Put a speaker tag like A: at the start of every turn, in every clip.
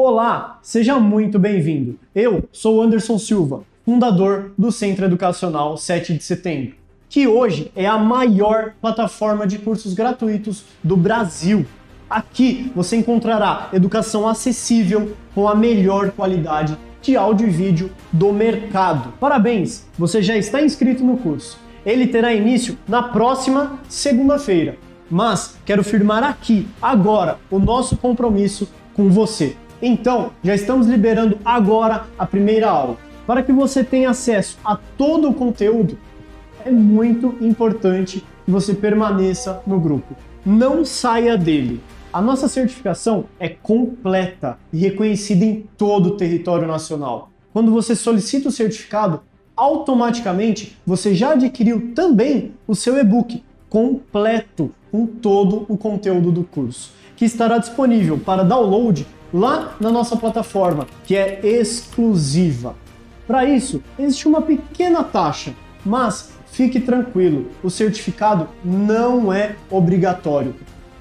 A: Olá, seja muito bem-vindo. Eu sou Anderson Silva, fundador do Centro Educacional 7 de Setembro, que hoje é a maior plataforma de cursos gratuitos do Brasil. Aqui você encontrará educação acessível com a melhor qualidade de áudio e vídeo do mercado. Parabéns, você já está inscrito no curso. Ele terá início na próxima segunda-feira. Mas quero firmar aqui, agora, o nosso compromisso com você. Então, já estamos liberando agora a primeira aula. Para que você tenha acesso a todo o conteúdo, é muito importante que você permaneça no grupo. Não saia dele. A nossa certificação é completa e reconhecida em todo o território nacional. Quando você solicita o certificado, automaticamente você já adquiriu também o seu e-book completo com todo o conteúdo do curso, que estará disponível para download lá na nossa plataforma, que é exclusiva. Para isso, existe uma pequena taxa, mas fique tranquilo, o certificado não é obrigatório.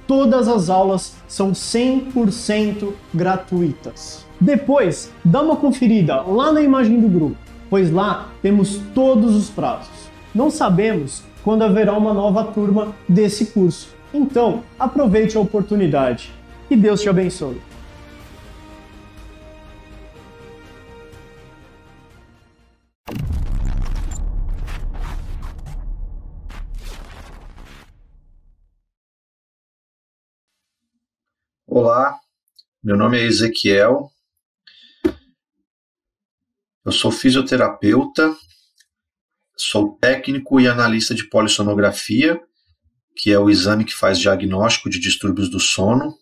A: Todas as aulas são 100% gratuitas. Depois, dá uma conferida lá na imagem do grupo, pois lá temos todos os prazos. Não sabemos quando haverá uma nova turma desse curso. Então, aproveite a oportunidade. E Deus te abençoe.
B: Olá, meu nome é Ezequiel. Eu sou fisioterapeuta, sou técnico e analista de polissonografia, que é o exame que faz diagnóstico de distúrbios do sono.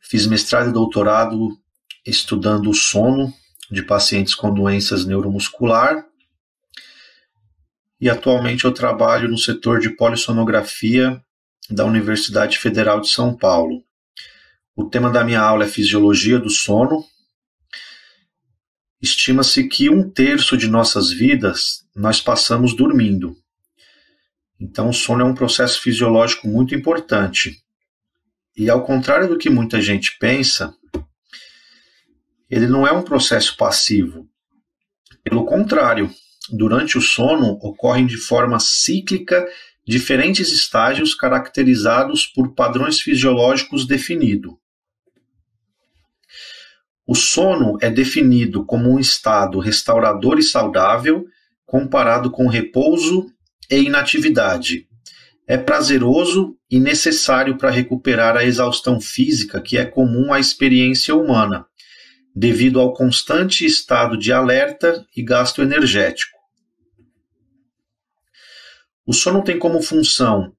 B: Fiz mestrado e doutorado estudando o sono de pacientes com doenças neuromuscular. E atualmente eu trabalho no setor de polissonografia da Universidade Federal de São Paulo. O tema da minha aula é Fisiologia do Sono. Estima-se que um terço de nossas vidas nós passamos dormindo. Então, o sono é um processo fisiológico muito importante. E ao contrário do que muita gente pensa, ele não é um processo passivo. Pelo contrário, durante o sono ocorrem de forma cíclica diferentes estágios caracterizados por padrões fisiológicos definidos. O sono é definido como um estado restaurador e saudável comparado com repouso e inatividade. É prazeroso e necessário para recuperar a exaustão física que é comum à experiência humana, devido ao constante estado de alerta e gasto energético. O sono tem como função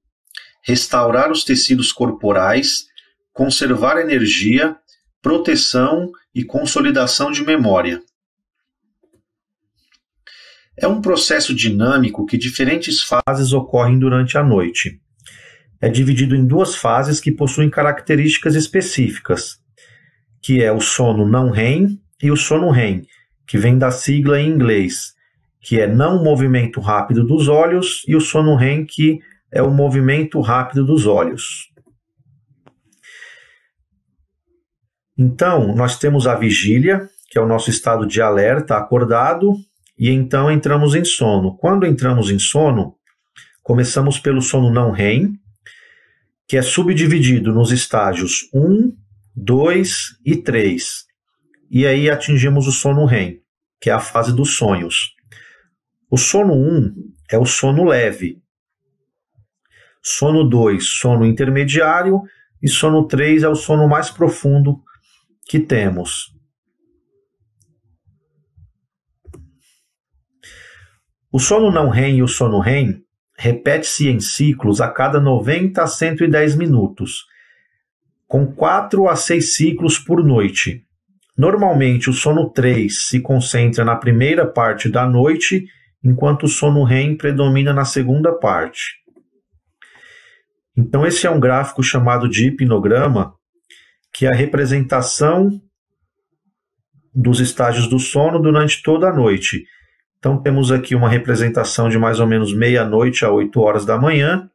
B: restaurar os tecidos corporais, conservar energia, proteção e consolidação de memória. É um processo dinâmico que diferentes fases ocorrem durante a noite. É dividido em duas fases que possuem características específicas, que é o sono não REM e o sono REM, que vem da sigla em inglês, que é não movimento rápido dos olhos, e o sono REM, que é o movimento rápido dos olhos. Então, nós temos a vigília, que é o nosso estado de alerta, acordado, e então entramos em sono. Quando entramos em sono, começamos pelo sono não REM, que é subdividido nos estágios 1, 2 e 3. E aí atingimos o sono REM, que é a fase dos sonhos. O sono 1 é o sono leve. Sono 2, sono intermediário. E sono 3 é o sono mais profundo que temos. O sono não REM e o sono REM repete-se em ciclos a cada 90 a 110 minutos, com 4 a 6 ciclos por noite. Normalmente, o sono 3 se concentra na primeira parte da noite, enquanto o sono REM predomina na segunda parte. Então, esse é um gráfico chamado de hipnograma, que é a representação dos estágios do sono durante toda a noite. Então, temos aqui uma representação de mais ou menos meia-noite a 8 horas da manhã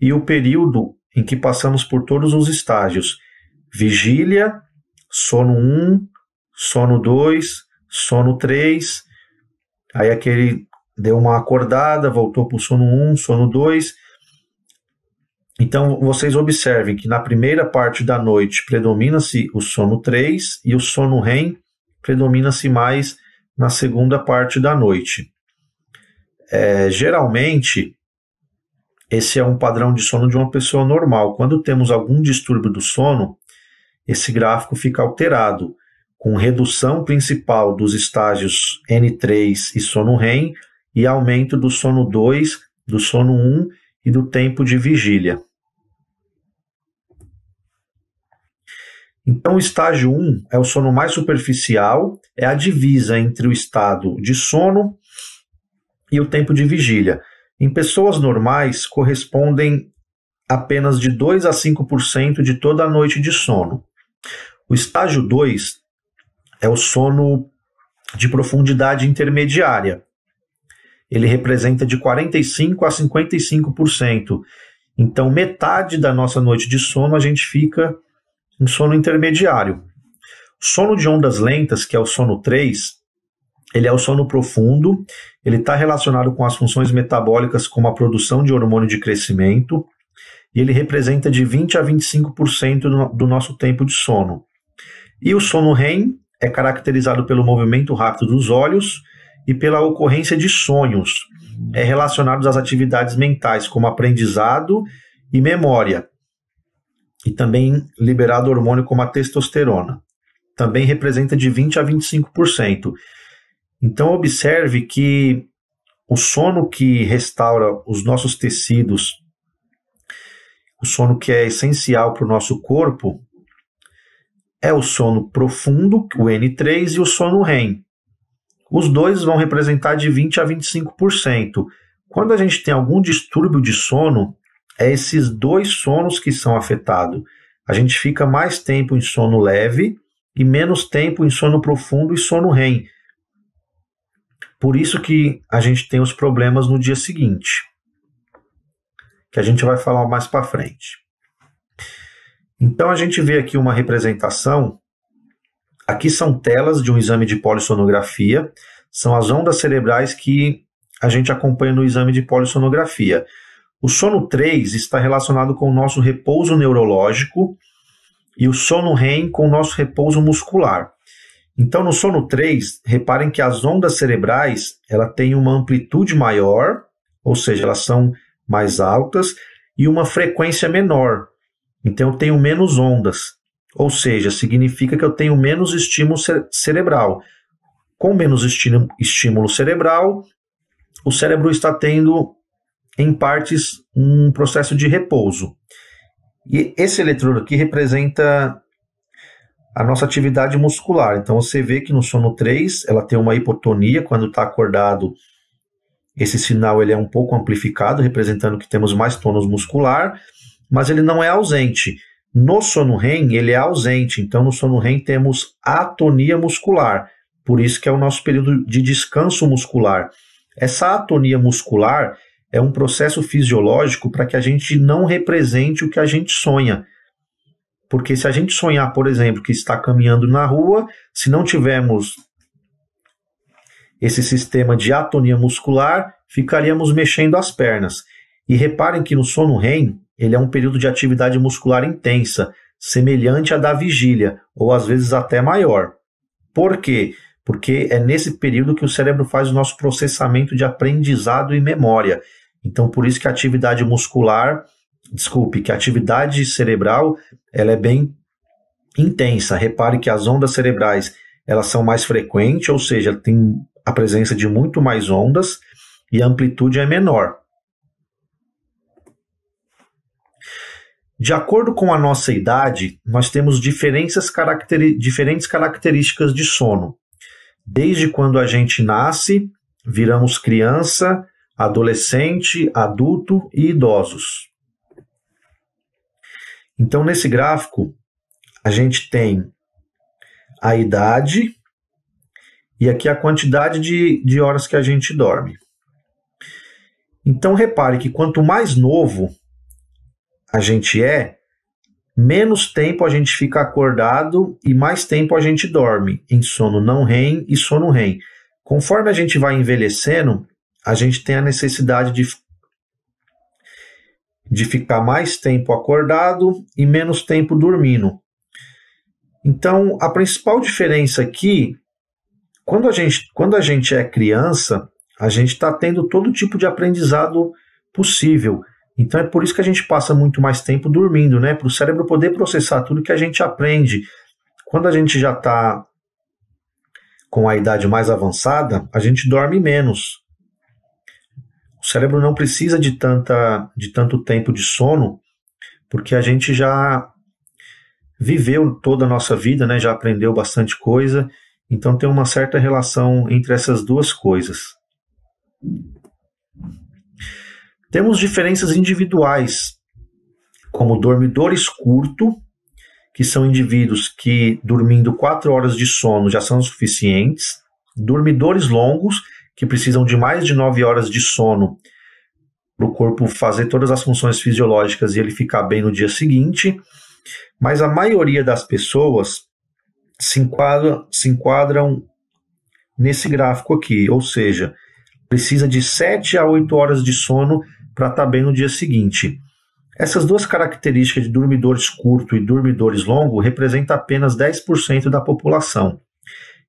B: e o período em que passamos por todos os estágios: vigília, sono 1, sono 2, sono 3, aí aquele deu uma acordada, voltou para o sono 1, sono 2. Então vocês observem que na primeira parte da noite predomina-se o sono 3 e o sono REM predomina-se mais na segunda parte da noite. É, geralmente, esse é um padrão de sono de uma pessoa normal. Quando temos algum distúrbio do sono, esse gráfico fica alterado, com redução principal dos estágios N3 e sono REM e aumento do sono 2, do sono 1 e do tempo de vigília. Então, o estágio 1 é o sono mais superficial, é a divisa entre o estado de sono e o tempo de vigília. Em pessoas normais, correspondem apenas de 2 a 5% de toda a noite de sono. O estágio 2 é o sono de profundidade intermediária. Ele representa de 45 a 55%. Então, metade da nossa noite de sono a gente fica em sono intermediário. Sono de ondas lentas, que é o sono 3, ele é o sono profundo, ele está relacionado com as funções metabólicas como a produção de hormônio de crescimento, e ele representa de 20 a 25% do nosso tempo de sono. E o sono REM é caracterizado pelo movimento rápido dos olhos e pela ocorrência de sonhos é relacionados às atividades mentais, como aprendizado e memória, e também liberado hormônio como a testosterona. Também representa de 20 a 25%. Então observe que o sono que restaura os nossos tecidos, o sono que é essencial para o nosso corpo, é o sono profundo, o N3, e o sono REM. Os dois vão representar de 20 a 25%. Quando a gente tem algum distúrbio de sono, é esses dois sonos que são afetados. A gente fica mais tempo em sono leve e menos tempo em sono profundo e sono REM. Por isso que a gente tem os problemas no dia seguinte, que a gente vai falar mais para frente. Então a gente vê aqui uma representação. Aqui são telas de um exame de polissonografia, são as ondas cerebrais que a gente acompanha no exame de polissonografia. O sono 3 está relacionado com o nosso repouso neurológico e o sono REM com o nosso repouso muscular. Então, no sono 3, reparem que as ondas cerebrais ela têm uma amplitude maior, ou seja, elas são mais altas, e uma frequência menor. Então, eu tenho menos ondas, ou seja, significa que eu tenho menos estímulo cerebral. Com menos estímulo cerebral, o cérebro está tendo em partes um processo de repouso. E esse eletrodo aqui representa a nossa atividade muscular. Então você vê que no sono 3 ela tem uma hipotonia, quando está acordado, esse sinal ele é um pouco amplificado, representando que temos mais tônus muscular, mas ele não é ausente. No sono REM, ele é ausente, então no sono REM temos atonia muscular, por isso que é o nosso período de descanso muscular. Essa atonia muscular é um processo fisiológico para que a gente não represente o que a gente sonha. Porque se a gente sonhar, por exemplo, que está caminhando na rua, se não tivermos esse sistema de atonia muscular, ficaríamos mexendo as pernas. E reparem que no sono REM, ele é um período de atividade muscular intensa, semelhante à da vigília, ou às vezes até maior. Por quê? Porque é nesse período que o cérebro faz o nosso processamento de aprendizado e memória. Então, por isso que a atividade muscular, desculpe, que a atividade cerebral, ela é bem intensa. Repare que as ondas cerebrais, elas são mais frequentes, ou seja, tem a presença de muito mais ondas e a amplitude é menor. De acordo com a nossa idade, nós temos caracteri diferentes características de sono. Desde quando a gente nasce, viramos criança, adolescente, adulto e idosos. Então, nesse gráfico, a gente tem a idade e aqui a quantidade de, de horas que a gente dorme. Então, repare que quanto mais novo a gente é, menos tempo a gente fica acordado e mais tempo a gente dorme em sono não REM e sono REM. Conforme a gente vai envelhecendo, a gente tem a necessidade de, de ficar mais tempo acordado e menos tempo dormindo. Então, a principal diferença aqui, quando a gente, quando a gente é criança, a gente está tendo todo tipo de aprendizado possível. Então é por isso que a gente passa muito mais tempo dormindo, né? Para o cérebro poder processar tudo que a gente aprende. Quando a gente já está com a idade mais avançada, a gente dorme menos. O cérebro não precisa de, tanta, de tanto tempo de sono, porque a gente já viveu toda a nossa vida, né? já aprendeu bastante coisa, então tem uma certa relação entre essas duas coisas. Temos diferenças individuais, como dormidores curto, que são indivíduos que dormindo 4 horas de sono já são suficientes, dormidores longos, que precisam de mais de 9 horas de sono para o corpo fazer todas as funções fisiológicas e ele ficar bem no dia seguinte, mas a maioria das pessoas se, enquadra, se enquadram nesse gráfico aqui, ou seja, precisa de 7 a 8 horas de sono para estar tá bem no dia seguinte. Essas duas características de dormidores curto e dormidores longo representam apenas 10% da população.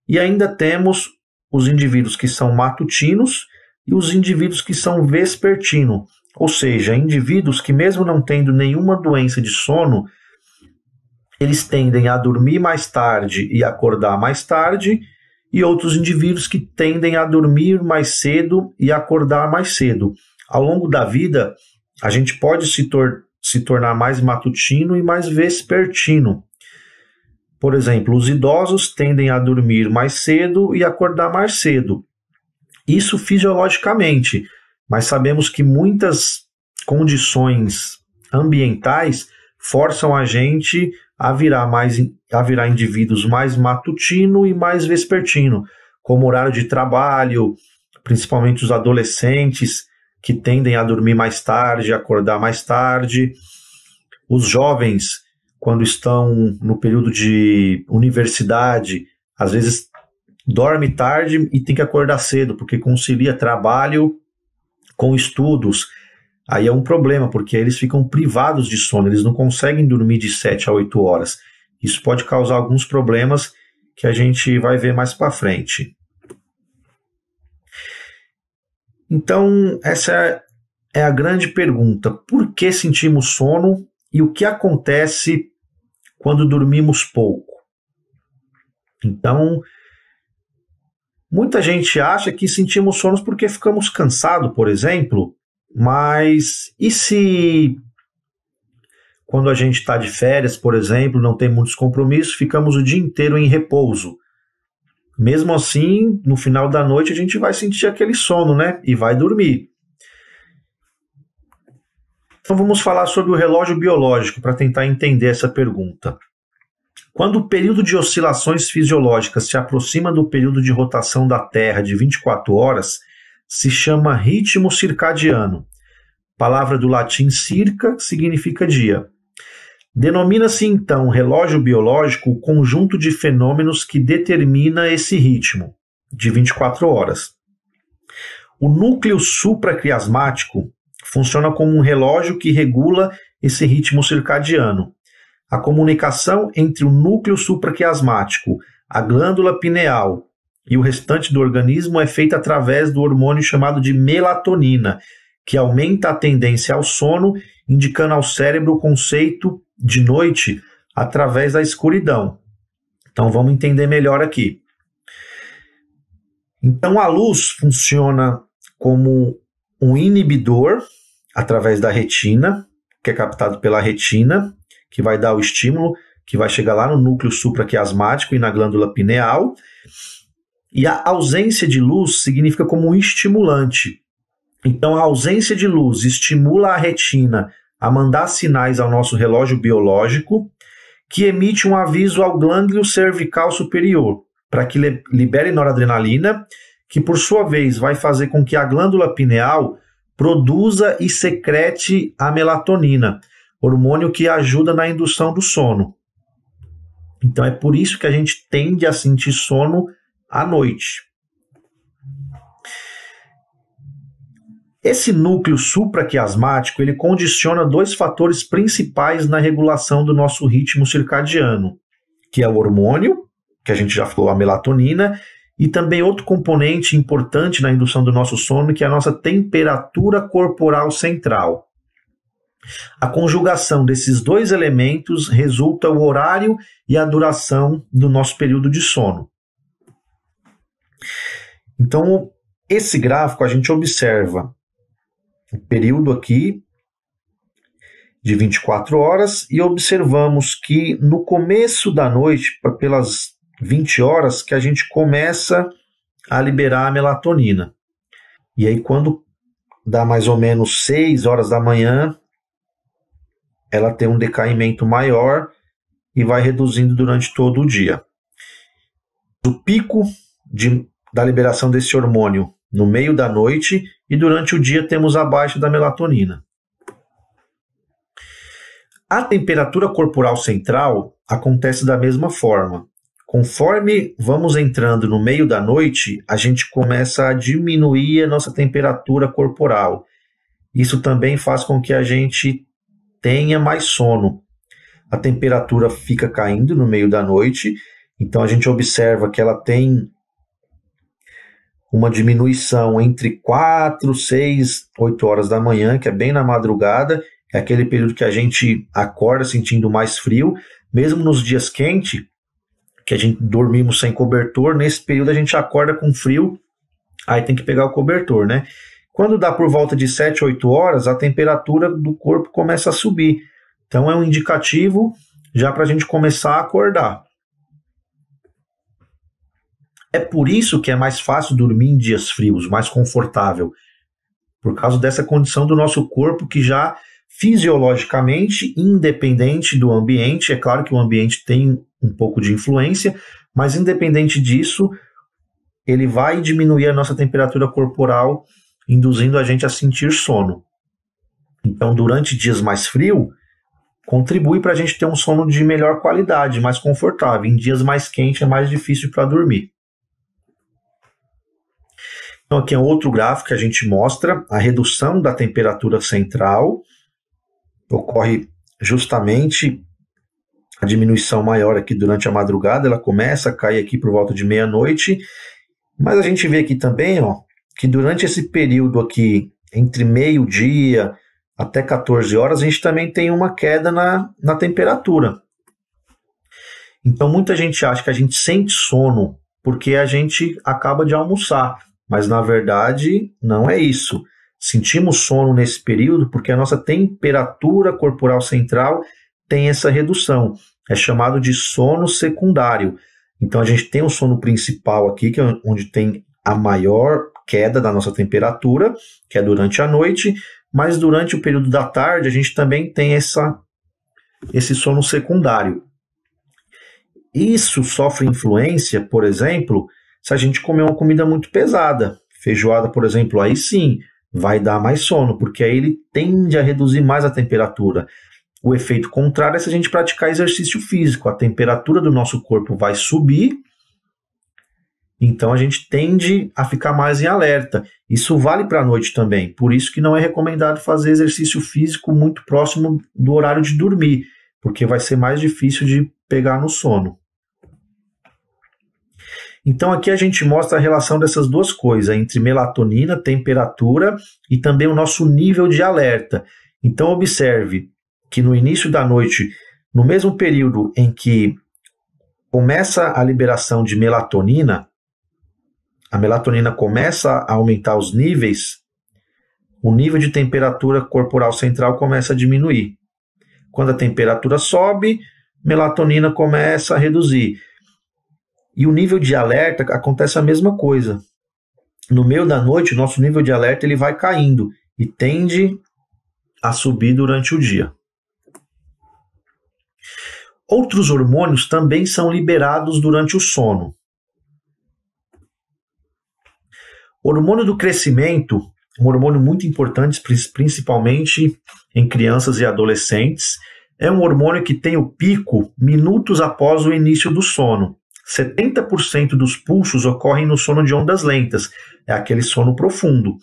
B: E ainda temos os indivíduos que são matutinos e os indivíduos que são vespertino, ou seja, indivíduos que mesmo não tendo nenhuma doença de sono, eles tendem a dormir mais tarde e acordar mais tarde, e outros indivíduos que tendem a dormir mais cedo e acordar mais cedo ao longo da vida, a gente pode se, tor se tornar mais matutino e mais vespertino. Por exemplo, os idosos tendem a dormir mais cedo e acordar mais cedo. Isso fisiologicamente, mas sabemos que muitas condições ambientais forçam a gente a virar mais a virar indivíduos mais matutino e mais vespertino, como horário de trabalho, principalmente os adolescentes que tendem a dormir mais tarde, acordar mais tarde. Os jovens, quando estão no período de universidade, às vezes dorme tarde e tem que acordar cedo, porque concilia trabalho com estudos. Aí é um problema, porque eles ficam privados de sono, eles não conseguem dormir de 7 a 8 horas. Isso pode causar alguns problemas que a gente vai ver mais para frente. Então, essa é a grande pergunta: por que sentimos sono e o que acontece quando dormimos pouco? Então, muita gente acha que sentimos sonos porque ficamos cansados, por exemplo, mas e se quando a gente está de férias, por exemplo, não tem muitos compromissos, ficamos o dia inteiro em repouso? Mesmo assim, no final da noite a gente vai sentir aquele sono, né? E vai dormir. Então vamos falar sobre o relógio biológico para tentar entender essa pergunta. Quando o período de oscilações fisiológicas se aproxima do período de rotação da Terra de 24 horas, se chama ritmo circadiano. Palavra do latim circa significa dia. Denomina-se então relógio biológico o conjunto de fenômenos que determina esse ritmo de 24 horas. O núcleo supracriasmático funciona como um relógio que regula esse ritmo circadiano. A comunicação entre o núcleo supraquiasmático, a glândula pineal e o restante do organismo é feita através do hormônio chamado de melatonina, que aumenta a tendência ao sono, indicando ao cérebro o conceito de noite através da escuridão. Então vamos entender melhor aqui. Então a luz funciona como um inibidor através da retina, que é captado pela retina, que vai dar o estímulo, que vai chegar lá no núcleo supraquiasmático e na glândula pineal. E a ausência de luz significa como um estimulante. Então a ausência de luz estimula a retina a mandar sinais ao nosso relógio biológico, que emite um aviso ao glândulo cervical superior, para que libere noradrenalina, que por sua vez vai fazer com que a glândula pineal produza e secrete a melatonina. hormônio que ajuda na indução do sono. Então é por isso que a gente tende a sentir sono à noite. Esse núcleo supraquiasmático ele condiciona dois fatores principais na regulação do nosso ritmo circadiano, que é o hormônio, que a gente já falou, a melatonina, e também outro componente importante na indução do nosso sono, que é a nossa temperatura corporal central. A conjugação desses dois elementos resulta o horário e a duração do nosso período de sono. Então, esse gráfico a gente observa o período aqui de 24 horas e observamos que no começo da noite, pelas 20 horas, que a gente começa a liberar a melatonina. E aí, quando dá mais ou menos 6 horas da manhã, ela tem um decaimento maior e vai reduzindo durante todo o dia. O pico de, da liberação desse hormônio no meio da noite e durante o dia temos a baixa da melatonina. A temperatura corporal central acontece da mesma forma. Conforme vamos entrando no meio da noite, a gente começa a diminuir a nossa temperatura corporal. Isso também faz com que a gente tenha mais sono. A temperatura fica caindo no meio da noite, então a gente observa que ela tem uma diminuição entre 4, 6, 8 horas da manhã, que é bem na madrugada, é aquele período que a gente acorda sentindo mais frio, mesmo nos dias quentes, que a gente dormimos sem cobertor, nesse período a gente acorda com frio, aí tem que pegar o cobertor, né? Quando dá por volta de 7, 8 horas, a temperatura do corpo começa a subir. Então é um indicativo já para a gente começar a acordar. É por isso que é mais fácil dormir em dias frios, mais confortável, por causa dessa condição do nosso corpo que já fisiologicamente, independente do ambiente, é claro que o ambiente tem um pouco de influência, mas independente disso, ele vai diminuir a nossa temperatura corporal induzindo a gente a sentir sono. Então, durante dias mais frios, contribui para a gente ter um sono de melhor qualidade, mais confortável. Em dias mais quentes é mais difícil para dormir. Então, aqui é outro gráfico que a gente mostra a redução da temperatura central. Ocorre justamente a diminuição maior aqui durante a madrugada, ela começa a cair aqui por volta de meia-noite, mas a gente vê aqui também, ó, que durante esse período aqui, entre meio-dia até 14 horas, a gente também tem uma queda na, na temperatura. Então muita gente acha que a gente sente sono porque a gente acaba de almoçar, mas na verdade não é isso. Sentimos sono nesse período porque a nossa temperatura corporal central tem essa redução. É chamado de sono secundário. Então a gente tem o sono principal aqui, que é onde tem a maior queda da nossa temperatura, que é durante a noite, mas durante o período da tarde a gente também tem essa, esse sono secundário. Isso sofre influência, por exemplo, se a gente comer uma comida muito pesada. Feijoada, por exemplo, aí sim vai dar mais sono, porque aí ele tende a reduzir mais a temperatura. O efeito contrário é se a gente praticar exercício físico, a temperatura do nosso corpo vai subir então a gente tende a ficar mais em alerta. Isso vale para a noite também. Por isso que não é recomendado fazer exercício físico muito próximo do horário de dormir, porque vai ser mais difícil de pegar no sono. Então aqui a gente mostra a relação dessas duas coisas, entre melatonina, temperatura e também o nosso nível de alerta. Então observe que no início da noite, no mesmo período em que começa a liberação de melatonina, a melatonina começa a aumentar os níveis, o nível de temperatura corporal central começa a diminuir. Quando a temperatura sobe, melatonina começa a reduzir. E o nível de alerta acontece a mesma coisa. No meio da noite, o nosso nível de alerta ele vai caindo e tende a subir durante o dia. Outros hormônios também são liberados durante o sono. O hormônio do crescimento um hormônio muito importante, principalmente em crianças e adolescentes. É um hormônio que tem o pico minutos após o início do sono. 70% dos pulsos ocorrem no sono de ondas lentas, é aquele sono profundo.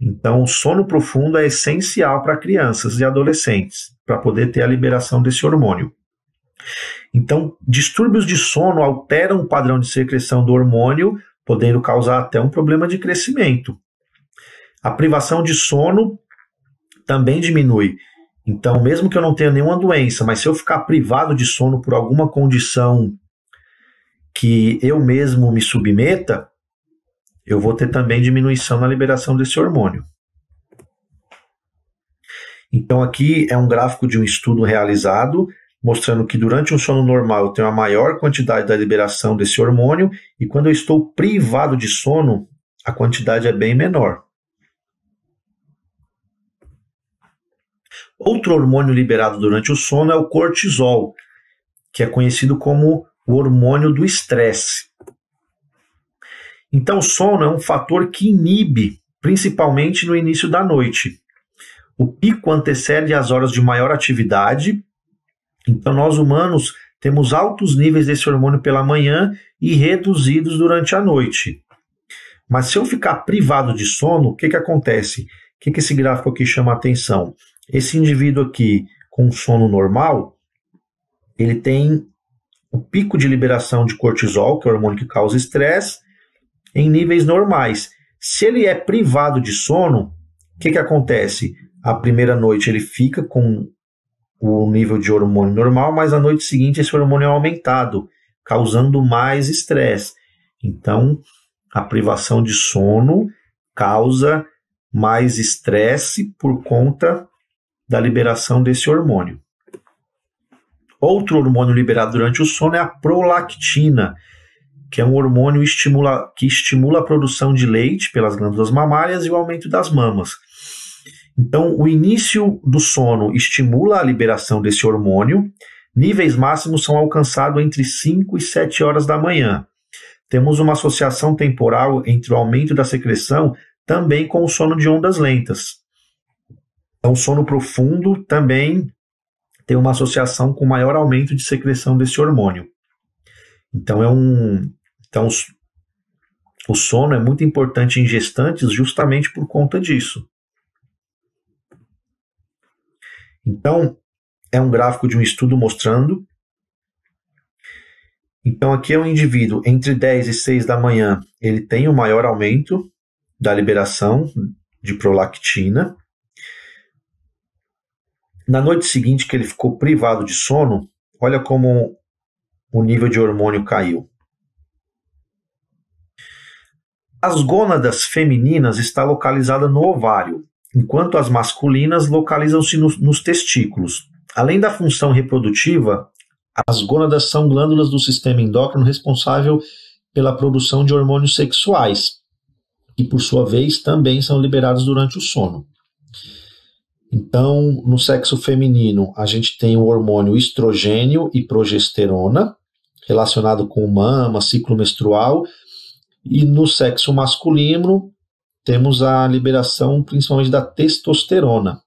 B: Então, o sono profundo é essencial para crianças e adolescentes, para poder ter a liberação desse hormônio. Então, distúrbios de sono alteram o padrão de secreção do hormônio, podendo causar até um problema de crescimento. A privação de sono também diminui. Então, mesmo que eu não tenha nenhuma doença, mas se eu ficar privado de sono por alguma condição que eu mesmo me submeta, eu vou ter também diminuição na liberação desse hormônio. Então, aqui é um gráfico de um estudo realizado mostrando que durante um sono normal eu tenho a maior quantidade da liberação desse hormônio e quando eu estou privado de sono, a quantidade é bem menor. Outro hormônio liberado durante o sono é o cortisol, que é conhecido como o hormônio do estresse. Então, o sono é um fator que inibe, principalmente no início da noite. O pico antecede as horas de maior atividade então, nós humanos temos altos níveis desse hormônio pela manhã e reduzidos durante a noite. Mas se eu ficar privado de sono, o que, que acontece? O que, que esse gráfico aqui chama a atenção? Esse indivíduo aqui com sono normal, ele tem o pico de liberação de cortisol, que é o hormônio que causa estresse, em níveis normais. Se ele é privado de sono, o que, que acontece? A primeira noite ele fica com o nível de hormônio normal, mas à noite seguinte esse hormônio é aumentado, causando mais estresse. Então, a privação de sono causa mais estresse por conta da liberação desse hormônio. Outro hormônio liberado durante o sono é a prolactina, que é um hormônio estimula, que estimula a produção de leite pelas glândulas mamárias e o aumento das mamas. Então, o início do sono estimula a liberação desse hormônio. Níveis máximos são alcançados entre 5 e 7 horas da manhã. Temos uma associação temporal entre o aumento da secreção também com o sono de ondas lentas. Então, o sono profundo também tem uma associação com maior aumento de secreção desse hormônio. Então, é um. Então, o sono é muito importante em gestantes justamente por conta disso. Então, é um gráfico de um estudo mostrando. Então, aqui é um indivíduo entre 10 e 6 da manhã, ele tem o um maior aumento da liberação de prolactina. Na noite seguinte, que ele ficou privado de sono, olha como o nível de hormônio caiu. As gônadas femininas está localizada no ovário enquanto as masculinas localizam-se no, nos testículos. Além da função reprodutiva, as gônadas são glândulas do sistema endócrino responsável pela produção de hormônios sexuais, que por sua vez também são liberados durante o sono. Então, no sexo feminino, a gente tem o hormônio estrogênio e progesterona, relacionado com mama, ciclo menstrual, e no sexo masculino, temos a liberação principalmente da testosterona,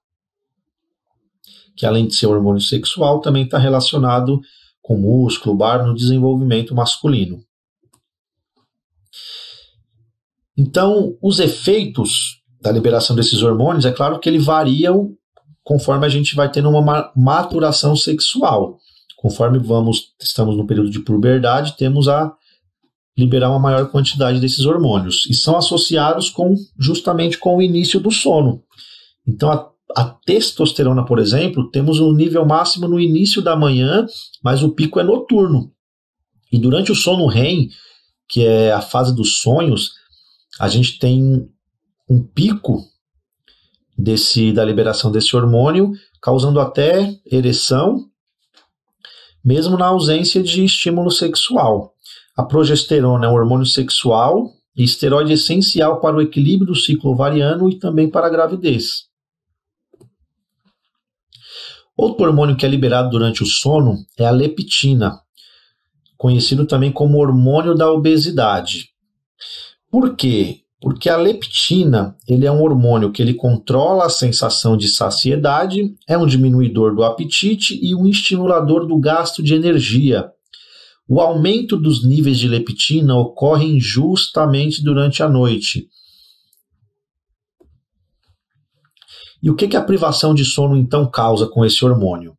B: que além de ser hormônio sexual, também está relacionado com músculo, bar no desenvolvimento masculino. Então, os efeitos da liberação desses hormônios, é claro que eles variam conforme a gente vai tendo uma maturação sexual. Conforme vamos, estamos no período de puberdade, temos a liberar uma maior quantidade desses hormônios e são associados com justamente com o início do sono. Então a, a testosterona, por exemplo, temos um nível máximo no início da manhã, mas o pico é noturno. E durante o sono REM, que é a fase dos sonhos, a gente tem um pico desse da liberação desse hormônio, causando até ereção, mesmo na ausência de estímulo sexual. A progesterona é um hormônio sexual e esteroide essencial para o equilíbrio do ciclo ovariano e também para a gravidez. Outro hormônio que é liberado durante o sono é a leptina, conhecido também como hormônio da obesidade. Por quê? Porque a leptina, ele é um hormônio que ele controla a sensação de saciedade, é um diminuidor do apetite e um estimulador do gasto de energia. O aumento dos níveis de leptina ocorre justamente durante a noite. E o que, que a privação de sono então causa com esse hormônio?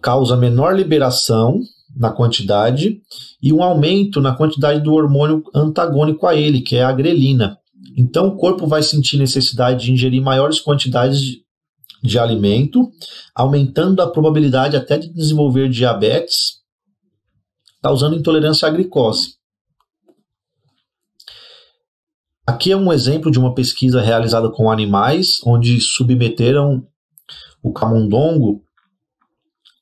B: Causa menor liberação na quantidade e um aumento na quantidade do hormônio antagônico a ele, que é a grelina. Então o corpo vai sentir necessidade de ingerir maiores quantidades de, de alimento, aumentando a probabilidade até de desenvolver diabetes, causando intolerância à glicose. Aqui é um exemplo de uma pesquisa realizada com animais, onde submeteram o camundongo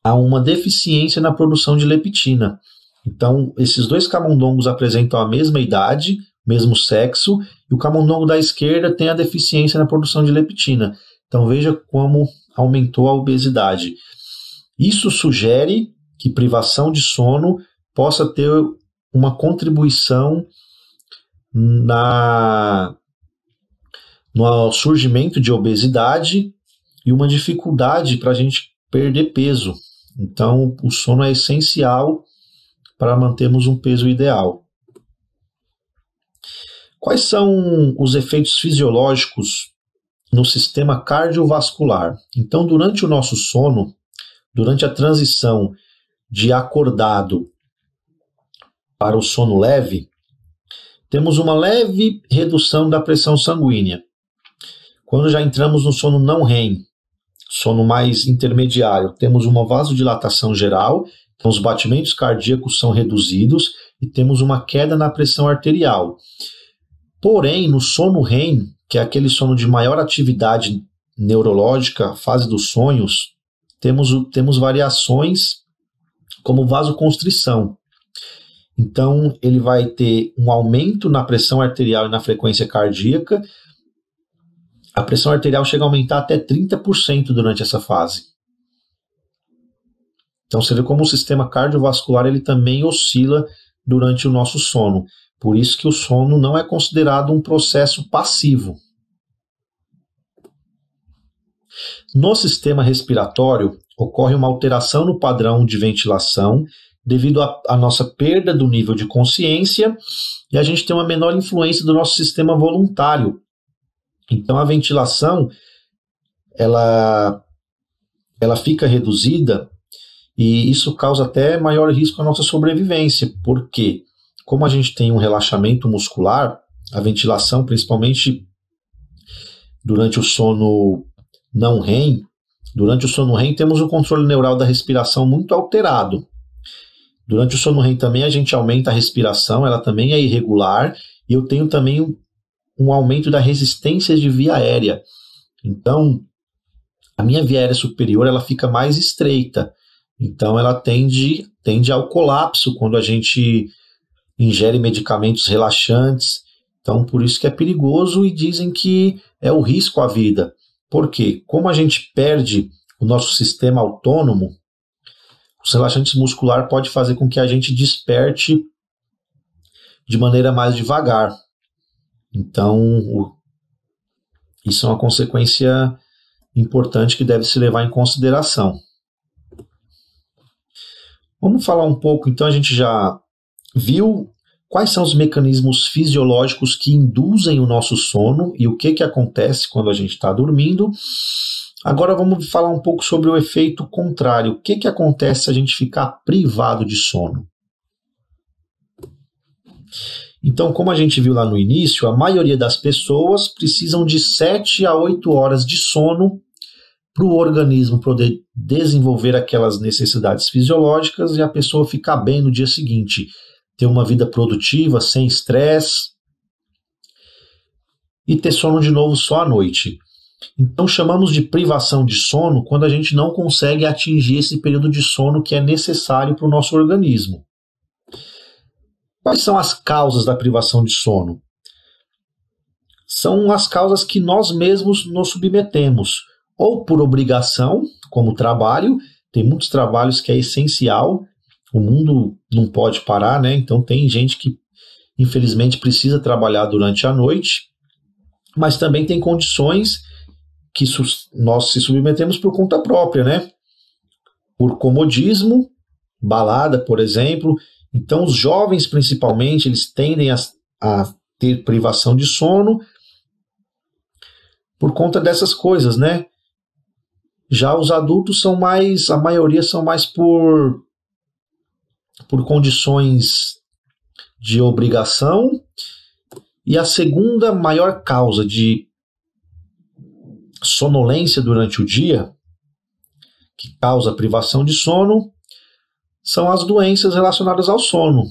B: a uma deficiência na produção de leptina. Então, esses dois camundongos apresentam a mesma idade, mesmo sexo, e o camundongo da esquerda tem a deficiência na produção de leptina. Então, veja como aumentou a obesidade. Isso sugere que privação de sono possa ter uma contribuição na no surgimento de obesidade e uma dificuldade para a gente perder peso. Então, o sono é essencial para mantermos um peso ideal. Quais são os efeitos fisiológicos no sistema cardiovascular? Então, durante o nosso sono, durante a transição de acordado para o sono leve, temos uma leve redução da pressão sanguínea. Quando já entramos no sono não REM, sono mais intermediário, temos uma vasodilatação geral, então os batimentos cardíacos são reduzidos e temos uma queda na pressão arterial. Porém, no sono REM, que é aquele sono de maior atividade neurológica, fase dos sonhos, temos, temos variações como vasoconstrição. Então, ele vai ter um aumento na pressão arterial e na frequência cardíaca, a pressão arterial chega a aumentar até 30% durante essa fase. Então você vê como o sistema cardiovascular ele também oscila durante o nosso sono. Por isso que o sono não é considerado um processo passivo. No sistema respiratório, ocorre uma alteração no padrão de ventilação devido à nossa perda do nível de consciência e a gente tem uma menor influência do nosso sistema voluntário, então a ventilação ela ela fica reduzida e isso causa até maior risco à nossa sobrevivência, porque como a gente tem um relaxamento muscular, a ventilação, principalmente durante o sono não REM, durante o sono REM temos o controle neural da respiração muito alterado. Durante o sono REM também a gente aumenta a respiração, ela também é irregular, e eu tenho também um aumento da resistência de via aérea. Então, a minha via aérea superior ela fica mais estreita. Então, ela tende, tende ao colapso quando a gente ingere medicamentos relaxantes. Então, por isso que é perigoso e dizem que é o risco à vida. Porque, como a gente perde o nosso sistema autônomo, os relaxantes muscular pode fazer com que a gente desperte de maneira mais devagar. Então, isso é uma consequência importante que deve se levar em consideração. Vamos falar um pouco, então a gente já viu quais são os mecanismos fisiológicos que induzem o nosso sono e o que, que acontece quando a gente está dormindo. Agora vamos falar um pouco sobre o efeito contrário. O que, que acontece se a gente ficar privado de sono? Então, como a gente viu lá no início, a maioria das pessoas precisam de 7 a 8 horas de sono para o organismo poder desenvolver aquelas necessidades fisiológicas e a pessoa ficar bem no dia seguinte, ter uma vida produtiva, sem estresse e ter sono de novo só à noite. Então chamamos de privação de sono quando a gente não consegue atingir esse período de sono que é necessário para o nosso organismo. Quais são as causas da privação de sono? São as causas que nós mesmos nos submetemos, ou por obrigação, como trabalho, tem muitos trabalhos que é essencial, o mundo não pode parar, né? Então tem gente que infelizmente precisa trabalhar durante a noite, mas também tem condições que nós se submetemos por conta própria, né? Por comodismo, balada, por exemplo. Então, os jovens, principalmente, eles tendem a, a ter privação de sono por conta dessas coisas, né? Já os adultos são mais, a maioria são mais por por condições de obrigação. E a segunda maior causa de sonolência durante o dia, que causa privação de sono, são as doenças relacionadas ao sono.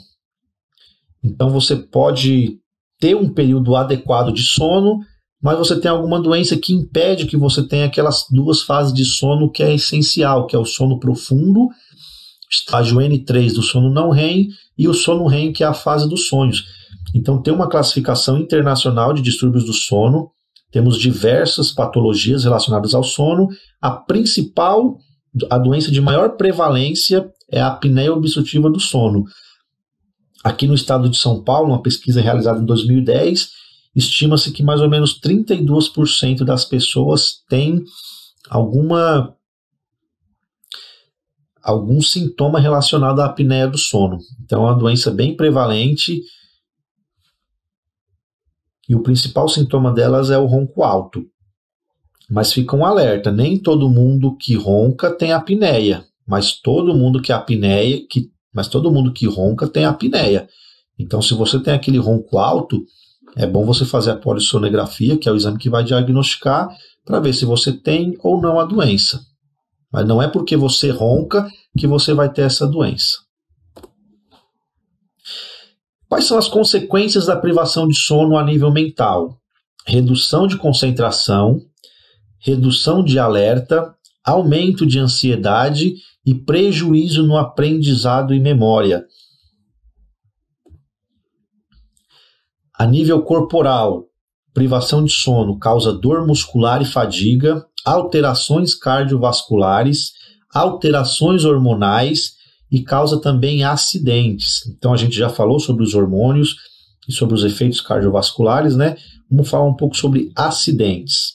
B: Então você pode ter um período adequado de sono, mas você tem alguma doença que impede que você tenha aquelas duas fases de sono que é essencial, que é o sono profundo, estágio N3 do sono não REM e o sono REM, que é a fase dos sonhos. Então tem uma classificação internacional de distúrbios do sono, temos diversas patologias relacionadas ao sono. A principal, a doença de maior prevalência é a apneia obstrutiva do sono. Aqui no estado de São Paulo, uma pesquisa realizada em 2010, estima-se que mais ou menos 32% das pessoas têm alguma algum sintoma relacionado à apneia do sono. Então é uma doença bem prevalente e o principal sintoma delas é o ronco alto. Mas fica um alerta, nem todo mundo que ronca tem apneia, mas todo mundo que apneia, que, mas todo mundo que ronca tem apneia. Então se você tem aquele ronco alto, é bom você fazer a polissonografia, que é o exame que vai diagnosticar para ver se você tem ou não a doença. Mas não é porque você ronca que você vai ter essa doença. Quais são as consequências da privação de sono a nível mental? Redução de concentração, redução de alerta, aumento de ansiedade e prejuízo no aprendizado e memória. A nível corporal, privação de sono causa dor muscular e fadiga, alterações cardiovasculares, alterações hormonais e causa também acidentes. Então a gente já falou sobre os hormônios e sobre os efeitos cardiovasculares, né? Vamos falar um pouco sobre acidentes.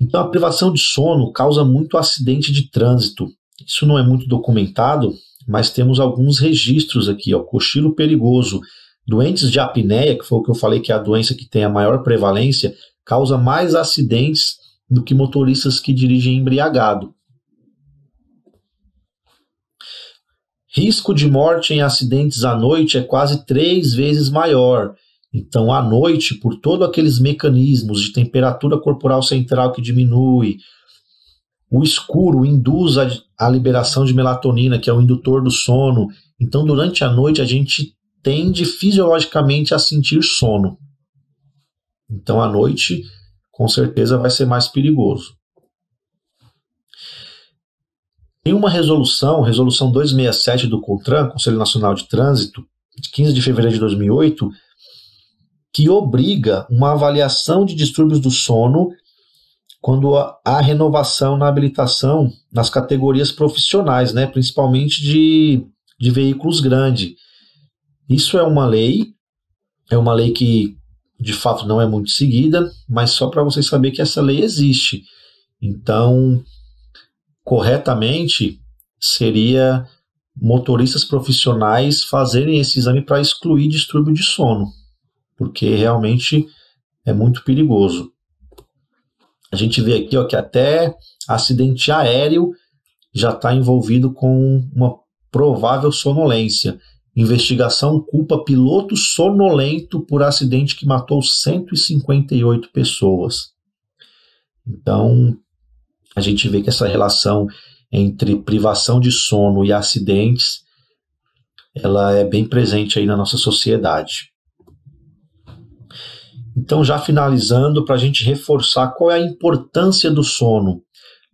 B: Então a privação de sono causa muito acidente de trânsito. Isso não é muito documentado, mas temos alguns registros aqui, ó, cochilo perigoso, doentes de apneia, que foi o que eu falei que é a doença que tem a maior prevalência, causa mais acidentes do que motoristas que dirigem embriagado. Risco de morte em acidentes à noite é quase três vezes maior. Então, à noite, por todos aqueles mecanismos de temperatura corporal central que diminui, o escuro induz a, a liberação de melatonina, que é o indutor do sono. Então, durante a noite, a gente tende fisiologicamente a sentir sono. Então, à noite, com certeza, vai ser mais perigoso. Tem uma resolução, resolução 267 do CONTRAN, Conselho Nacional de Trânsito, de 15 de fevereiro de 2008, que obriga uma avaliação de distúrbios do sono quando há renovação na habilitação nas categorias profissionais, né, principalmente de, de veículos grandes. Isso é uma lei, é uma lei que de fato não é muito seguida, mas só para vocês saberem que essa lei existe. Então, corretamente seria motoristas profissionais fazerem esse exame para excluir distúrbio de sono, porque realmente é muito perigoso. A gente vê aqui ó, que até acidente aéreo já está envolvido com uma provável sonolência. Investigação culpa piloto sonolento por acidente que matou 158 pessoas. Então, a gente vê que essa relação entre privação de sono e acidentes ela é bem presente aí na nossa sociedade. Então, já finalizando, para a gente reforçar qual é a importância do sono.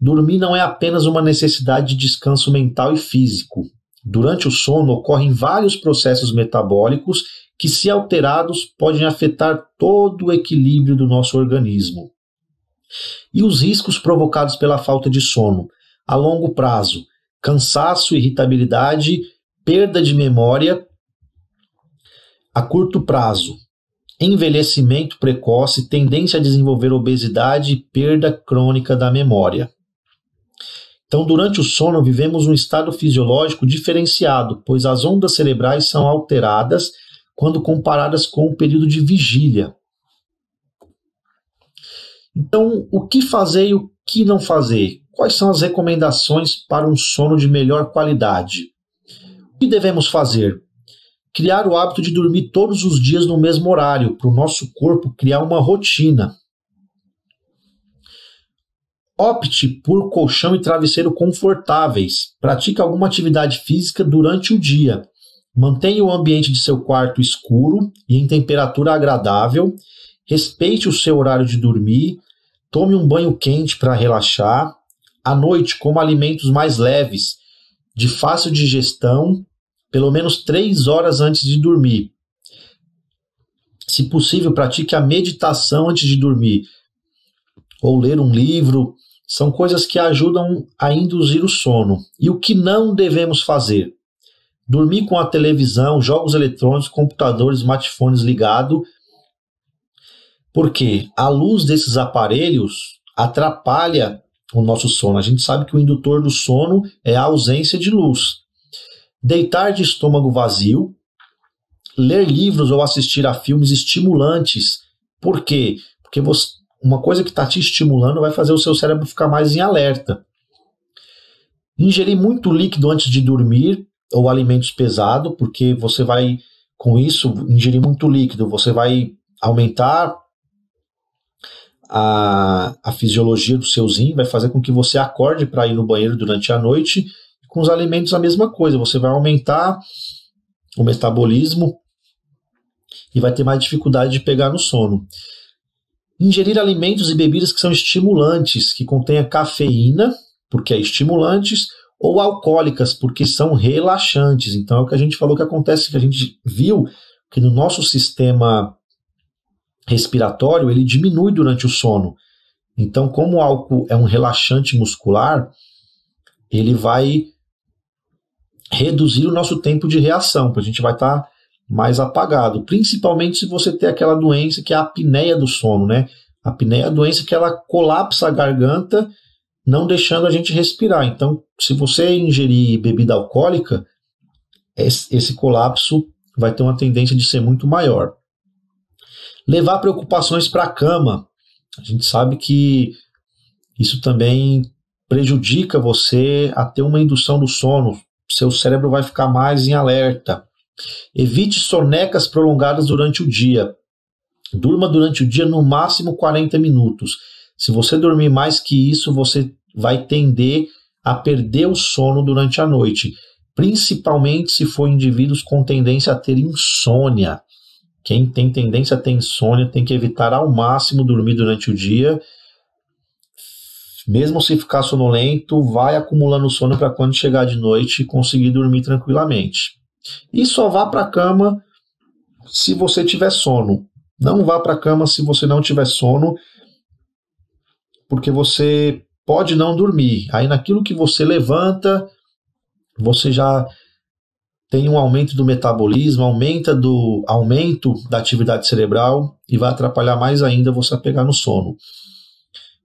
B: Dormir não é apenas uma necessidade de descanso mental e físico. Durante o sono ocorrem vários processos metabólicos que, se alterados, podem afetar todo o equilíbrio do nosso organismo. E os riscos provocados pela falta de sono a longo prazo: cansaço, irritabilidade, perda de memória a curto prazo, envelhecimento precoce, tendência a desenvolver obesidade e perda crônica da memória. Então, durante o sono, vivemos um estado fisiológico diferenciado, pois as ondas cerebrais são alteradas quando comparadas com o período de vigília. Então, o que fazer e o que não fazer? Quais são as recomendações para um sono de melhor qualidade? O que devemos fazer? Criar o hábito de dormir todos os dias no mesmo horário, para o nosso corpo criar uma rotina. Opte por colchão e travesseiro confortáveis. Pratique alguma atividade física durante o dia. Mantenha o ambiente de seu quarto escuro e em temperatura agradável. Respeite o seu horário de dormir. Tome um banho quente para relaxar. À noite, coma alimentos mais leves, de fácil digestão, pelo menos três horas antes de dormir. Se possível, pratique a meditação antes de dormir, ou ler um livro. São coisas que ajudam a induzir o sono. E o que não devemos fazer? Dormir com a televisão, jogos eletrônicos, computadores, smartphones ligado, porque a luz desses aparelhos atrapalha o nosso sono. A gente sabe que o indutor do sono é a ausência de luz. Deitar de estômago vazio, ler livros ou assistir a filmes estimulantes. Por quê? Porque você, uma coisa que está te estimulando vai fazer o seu cérebro ficar mais em alerta. Ingerir muito líquido antes de dormir ou alimentos pesados, porque você vai, com isso, ingerir muito líquido, você vai aumentar a, a fisiologia do seu rim, vai fazer com que você acorde para ir no banheiro durante a noite. Com os alimentos, a mesma coisa, você vai aumentar o metabolismo e vai ter mais dificuldade de pegar no sono. Ingerir alimentos e bebidas que são estimulantes, que contenha cafeína, porque é estimulantes, ou alcoólicas, porque são relaxantes. Então é o que a gente falou que acontece, que a gente viu que no nosso sistema respiratório ele diminui durante o sono. Então, como o álcool é um relaxante muscular, ele vai reduzir o nosso tempo de reação, a gente vai estar tá mais apagado, principalmente se você tem aquela doença que é a apneia do sono, né? A apneia é a doença que ela colapsa a garganta não deixando a gente respirar. Então, se você ingerir bebida alcoólica, esse colapso vai ter uma tendência de ser muito maior. Levar preocupações para a cama. A gente sabe que isso também prejudica você a ter uma indução do sono. Seu cérebro vai ficar mais em alerta. Evite sonecas prolongadas durante o dia. Durma durante o dia no máximo 40 minutos. Se você dormir mais que isso, você vai tender a perder o sono durante a noite, principalmente se for indivíduos com tendência a ter insônia. Quem tem tendência a ter insônia tem que evitar ao máximo dormir durante o dia. Mesmo se ficar sonolento, vai acumulando sono para quando chegar de noite conseguir dormir tranquilamente. E só vá para a cama se você tiver sono. Não vá para a cama se você não tiver sono, porque você pode não dormir. Aí naquilo que você levanta, você já tem um aumento do metabolismo, aumenta do aumento da atividade cerebral e vai atrapalhar mais ainda você a pegar no sono.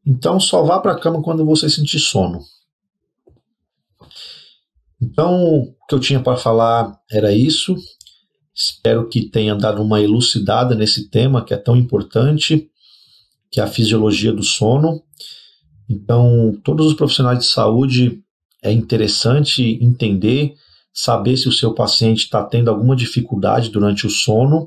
B: Então só vá para a cama quando você sentir sono. Então, o que eu tinha para falar era isso. Espero que tenha dado uma elucidada nesse tema que é tão importante, que é a fisiologia do sono. Então, todos os profissionais de saúde é interessante entender, saber se o seu paciente está tendo alguma dificuldade durante o sono